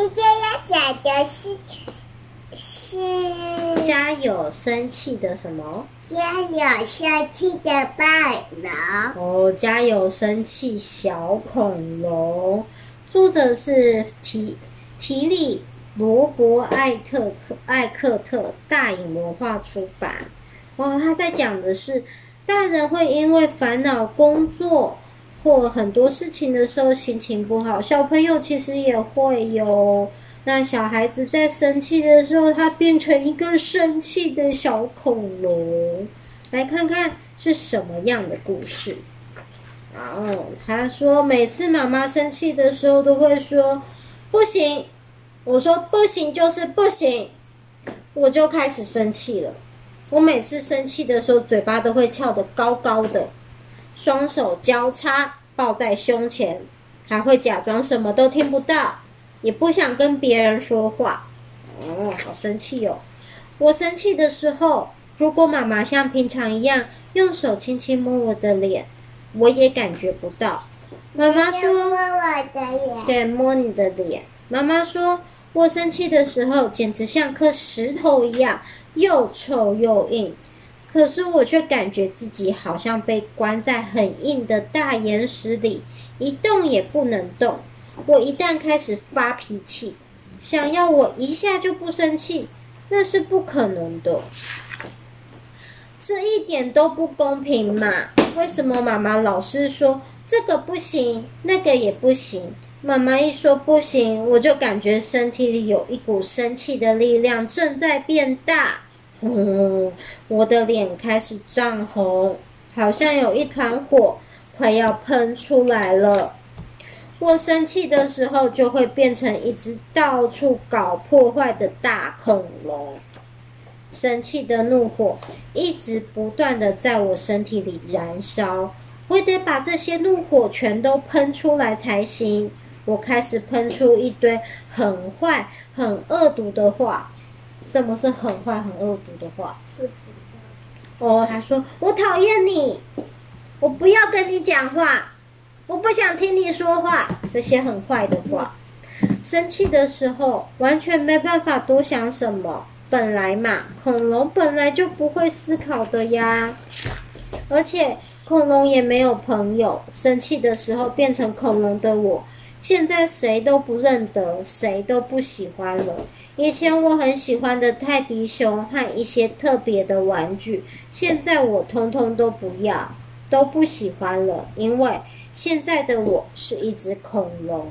现在要讲的是是家有生气的什么？家有生气的暴龙。哦，家有生气小恐龙，作者是提提里罗伯艾特克艾克特，大影文化出版。哦，他在讲的是大人会因为烦恼工作或很多事情的时候心情不好，小朋友其实也会有。那小孩子在生气的时候，他变成一个生气的小恐龙。来看看是什么样的故事。哦，他说每次妈妈生气的时候都会说不行，我说不行就是不行，我就开始生气了。我每次生气的时候，嘴巴都会翘得高高的，双手交叉抱在胸前，还会假装什么都听不到。也不想跟别人说话，哦，好生气哦！我生气的时候，如果妈妈像平常一样用手轻轻摸我的脸，我也感觉不到。妈妈说：“摸我的脸。”对，摸你的脸。妈妈说：“我生气的时候，简直像颗石头一样，又臭又硬。可是我却感觉自己好像被关在很硬的大岩石里，一动也不能动。”我一旦开始发脾气，想要我一下就不生气，那是不可能的。这一点都不公平嘛？为什么妈妈老是说这个不行，那个也不行？妈妈一说不行，我就感觉身体里有一股生气的力量正在变大。嗯，我的脸开始涨红，好像有一团火快要喷出来了。我生气的时候，就会变成一只到处搞破坏的大恐龙。生气的怒火一直不断的在我身体里燃烧，我得把这些怒火全都喷出来才行。我开始喷出一堆很坏、很恶毒的话。什么是很坏、很恶毒的话？哦，他说我讨厌你，我不要跟你讲话。我不想听你说话，这些很坏的话。生气的时候，完全没办法多想什么。本来嘛，恐龙本来就不会思考的呀。而且，恐龙也没有朋友。生气的时候变成恐龙的我，现在谁都不认得，谁都不喜欢了。以前我很喜欢的泰迪熊和一些特别的玩具，现在我通通都不要，都不喜欢了，因为。现在的我是一只恐龙，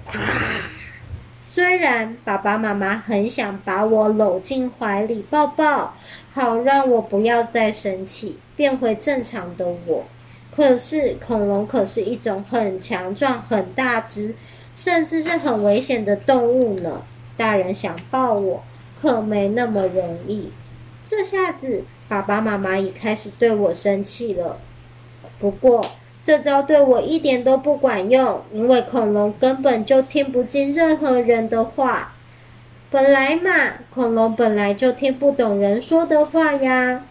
虽然爸爸妈妈很想把我搂进怀里抱抱，好让我不要再生气，变回正常的我，可是恐龙可是一种很强壮、很大只，甚至是很危险的动物呢。大人想抱我，可没那么容易。这下子，爸爸妈妈也开始对我生气了。不过，这招对我一点都不管用，因为恐龙根本就听不进任何人的话。本来嘛，恐龙本来就听不懂人说的话呀。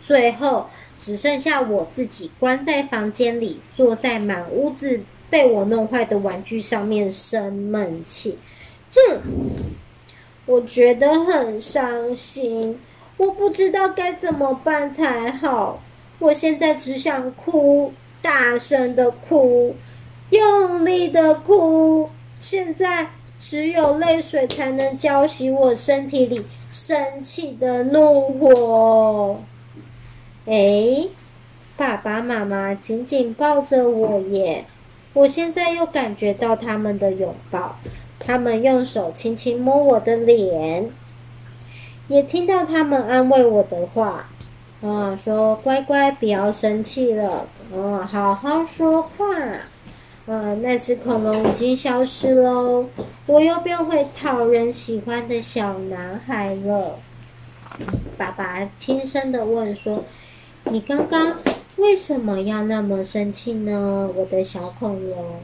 最后只剩下我自己关在房间里，坐在满屋子被我弄坏的玩具上面生闷气。哼，我觉得很伤心，我不知道该怎么办才好。我现在只想哭。大声的哭，用力的哭。现在只有泪水才能浇熄我身体里生气的怒火。哎，爸爸妈妈紧紧抱着我耶！我现在又感觉到他们的拥抱，他们用手轻轻摸我的脸，也听到他们安慰我的话。啊，说乖乖，不要生气了。哦，好好说话。嗯，那只恐龙已经消失喽，我又变回讨人喜欢的小男孩了。爸爸轻声的问说：“你刚刚为什么要那么生气呢？”我的小恐龙。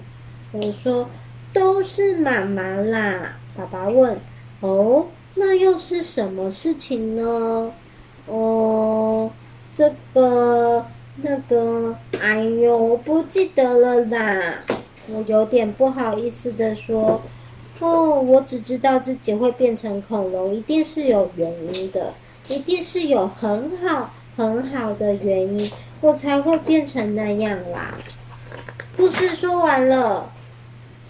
我说：“都是妈妈啦。”爸爸问：“哦，那又是什么事情呢？”哦，这个那个，哎呦，我不记得了啦。我有点不好意思的说，哦，我只知道自己会变成恐龙，一定是有原因的，一定是有很好很好的原因，我才会变成那样啦。故事说完了，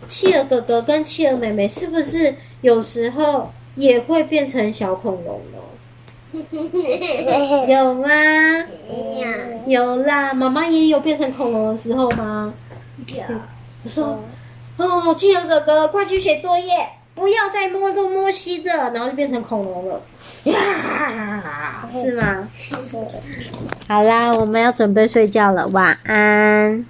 企鹅哥哥跟企鹅妹妹是不是有时候也会变成小恐龙呢？有吗？有啦，妈妈也有变成恐龙的时候吗？有。我说。哦，企鹅哥哥，快去写作业，不要再摸东摸西的，然后就变成恐龙了，是吗？好啦，我们要准备睡觉了，晚安。